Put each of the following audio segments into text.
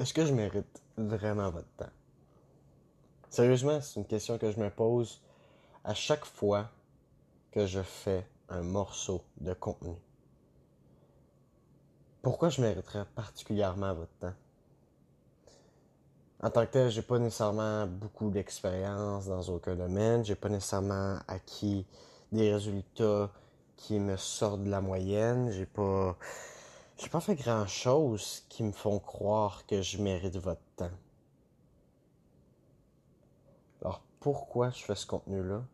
Est-ce que je mérite vraiment votre temps? Sérieusement, c'est une question que je me pose à chaque fois que je fais un morceau de contenu. Pourquoi je mériterais particulièrement votre temps? En tant que tel, j'ai pas nécessairement beaucoup d'expérience dans aucun domaine, j'ai pas nécessairement acquis des résultats qui me sortent de la moyenne, j'ai pas j'ai pas fait grand chose qui me font croire que je mérite votre temps. Alors pourquoi je fais ce contenu-là?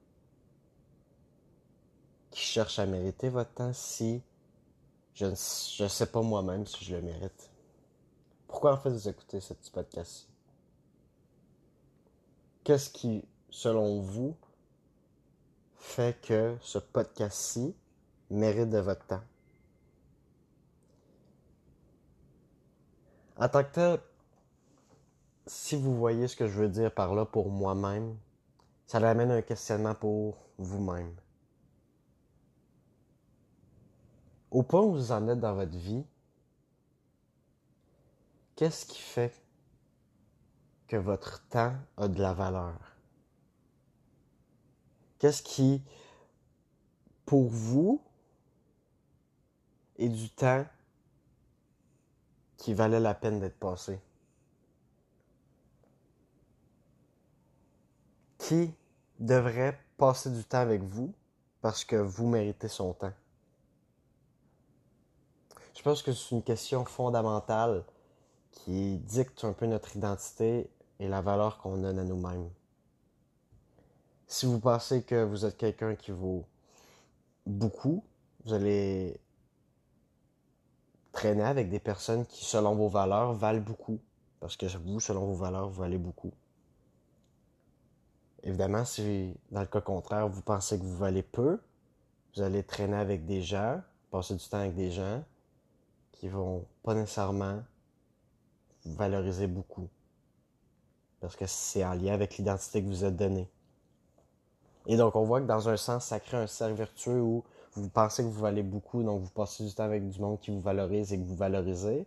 Qui cherche à mériter votre temps si je ne sais pas moi-même si je le mérite? Pourquoi en fait vous écoutez ce petit podcast-ci? Qu'est-ce qui, selon vous, fait que ce podcast-ci mérite de votre temps? En tant que tel, si vous voyez ce que je veux dire par là pour moi-même, ça amène un questionnement pour vous-même. Au point où vous en êtes dans votre vie, qu'est-ce qui fait que votre temps a de la valeur? Qu'est-ce qui, pour vous, est du temps qui valait la peine d'être passé. Qui devrait passer du temps avec vous parce que vous méritez son temps? Je pense que c'est une question fondamentale qui dicte un peu notre identité et la valeur qu'on donne à nous-mêmes. Si vous pensez que vous êtes quelqu'un qui vaut beaucoup, vous allez traîner avec des personnes qui, selon vos valeurs, valent beaucoup. Parce que vous, selon vos valeurs, vous valez beaucoup. Évidemment, si dans le cas contraire, vous pensez que vous valez peu, vous allez traîner avec des gens, passer du temps avec des gens qui vont pas nécessairement vous valoriser beaucoup. Parce que c'est en lien avec l'identité que vous êtes donné. Et donc, on voit que dans un sens, ça crée un cercle vertueux où vous pensez que vous valez beaucoup, donc vous passez du temps avec du monde qui vous valorise et que vous valorisez.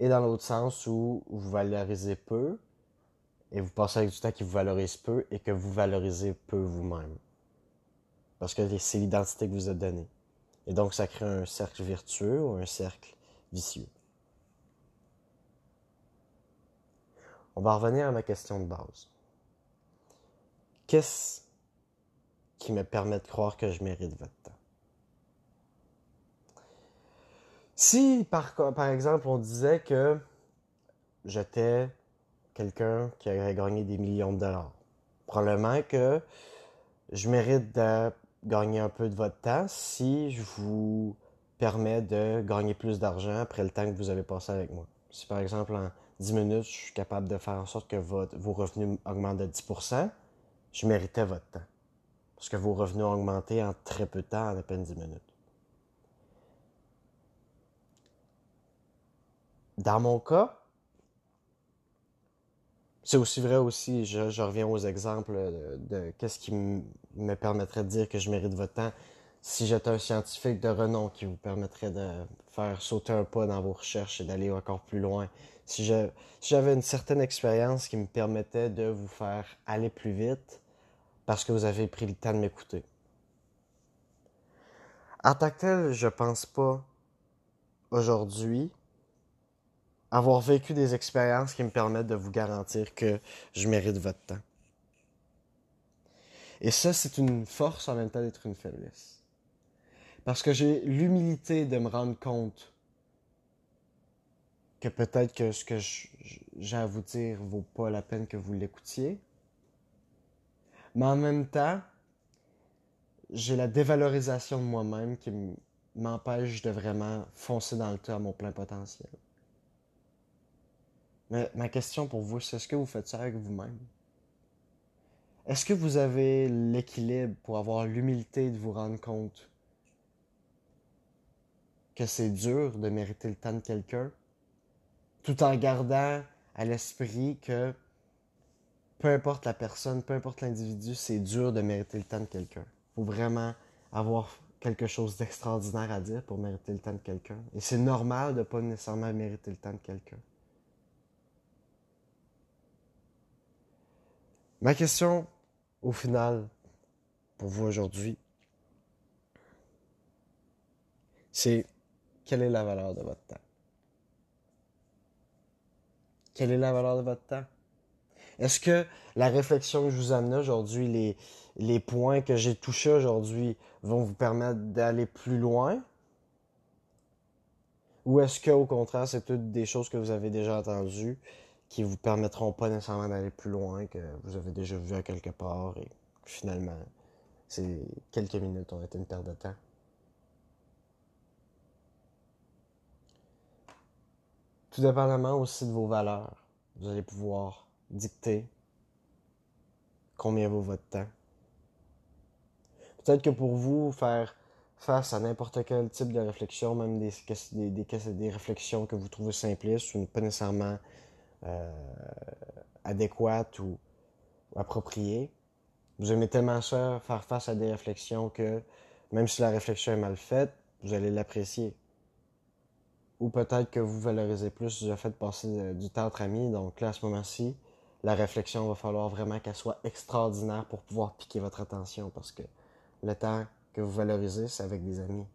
Et dans l'autre sens où vous valorisez peu et vous passez avec du temps qui vous valorise peu et que vous valorisez peu vous-même. Parce que c'est l'identité que vous êtes donnée. Et donc ça crée un cercle vertueux ou un cercle vicieux. On va revenir à ma question de base. Qu'est-ce qui me permet de croire que je mérite votre temps? Si, par, exemple, on disait que j'étais quelqu'un qui aurait gagné des millions de dollars, probablement que je mérite de gagner un peu de votre temps si je vous permets de gagner plus d'argent après le temps que vous avez passé avec moi. Si par exemple en 10 minutes, je suis capable de faire en sorte que votre, vos revenus augmentent de 10%, je méritais votre temps. Parce que vos revenus ont augmenté en très peu de temps, en à peine 10 minutes. Dans mon cas, c'est aussi vrai aussi, je, reviens aux exemples de, qu'est-ce qui me permettrait de dire que je mérite votre temps si j'étais un scientifique de renom qui vous permettrait de faire sauter un pas dans vos recherches et d'aller encore plus loin. Si j'avais une certaine expérience qui me permettait de vous faire aller plus vite parce que vous avez pris le temps de m'écouter. En tant que tel, je pense pas aujourd'hui avoir vécu des expériences qui me permettent de vous garantir que je mérite votre temps. Et ça, c'est une force en même temps d'être une faiblesse. Parce que j'ai l'humilité de me rendre compte que peut-être que ce que j'ai à vous dire vaut pas la peine que vous l'écoutiez. Mais en même temps, j'ai la dévalorisation de moi-même qui m'empêche de vraiment foncer dans le tas à mon plein potentiel. Ma question pour vous, c'est est-ce que vous faites ça avec vous-même? Est-ce que vous avez l'équilibre pour avoir l'humilité de vous rendre compte que c'est dur de mériter le temps de quelqu'un, tout en gardant à l'esprit que peu importe la personne, peu importe l'individu, c'est dur de mériter le temps de quelqu'un. Il faut vraiment avoir quelque chose d'extraordinaire à dire pour mériter le temps de quelqu'un. Et c'est normal de pas nécessairement mériter le temps de quelqu'un. Ma question, au final, pour vous aujourd'hui, c'est quelle est la valeur de votre temps? Quelle est la valeur de votre temps? Est-ce que la réflexion que je vous amène aujourd'hui, les, les points que j'ai touchés aujourd'hui vont vous permettre d'aller plus loin? Ou est-ce que au contraire, c'est toutes des choses que vous avez déjà entendues qui vous permettront pas nécessairement d'aller plus loin, que vous avez déjà vu à quelque part et finalement, c'est quelques minutes ont été une perte de temps. Tout dépendamment aussi de vos valeurs, vous allez pouvoir dicter combien vaut votre temps. Peut-être que pour vous, faire face à n'importe quel type de réflexion, même des, des, des, des, réflexions que vous trouvez simplistes ou pas nécessairement euh, adéquates ou, appropriées, vous aimez tellement ça, faire face à des réflexions que même si la réflexion est mal faite, vous allez l'apprécier. Ou peut-être que vous valorisez plus le fait de passer euh, du temps entre amis. Donc là, à ce moment-ci, la réflexion va falloir vraiment qu'elle soit extraordinaire pour pouvoir piquer votre attention parce que le temps que vous valorisez, c'est avec des amis.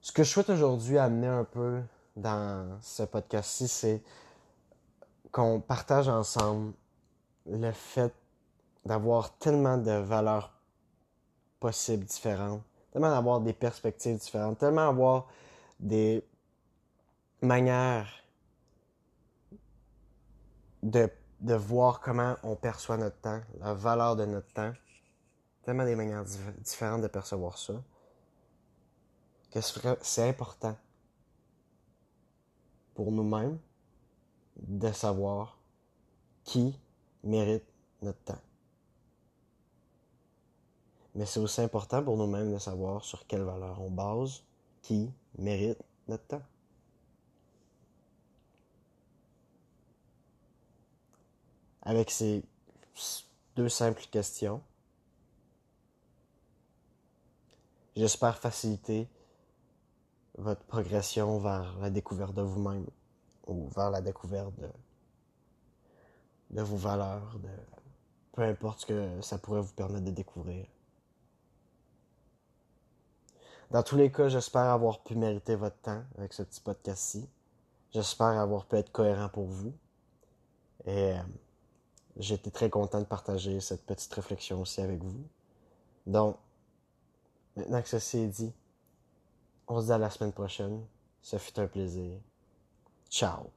Ce que je souhaite aujourd'hui amener un peu dans ce podcast-ci, c'est qu'on partage ensemble le fait d'avoir tellement de valeurs possibles différentes tellement avoir des perspectives différentes, tellement avoir des manières de, de voir comment on perçoit notre temps, la valeur de notre temps, tellement des manières différentes de percevoir ça, que c'est important pour nous-mêmes de savoir qui mérite notre temps. Mais c'est aussi important pour nous-mêmes de savoir sur quelle valeur on base, qui mérite notre temps. Avec ces deux simples questions, j'espère faciliter votre progression vers la découverte de vous-même ou vers la découverte de, vos valeurs, peu importe ce que ça pourrait vous permettre de découvrir. Dans tous les cas, j'espère avoir pu mériter votre temps avec ce petit podcast-ci. J'espère avoir pu être cohérent pour vous. Et euh, été très content de partager cette petite réflexion aussi avec vous. Donc, maintenant que ceci est dit, on se dit à la semaine prochaine. Ce fut un plaisir. Ciao.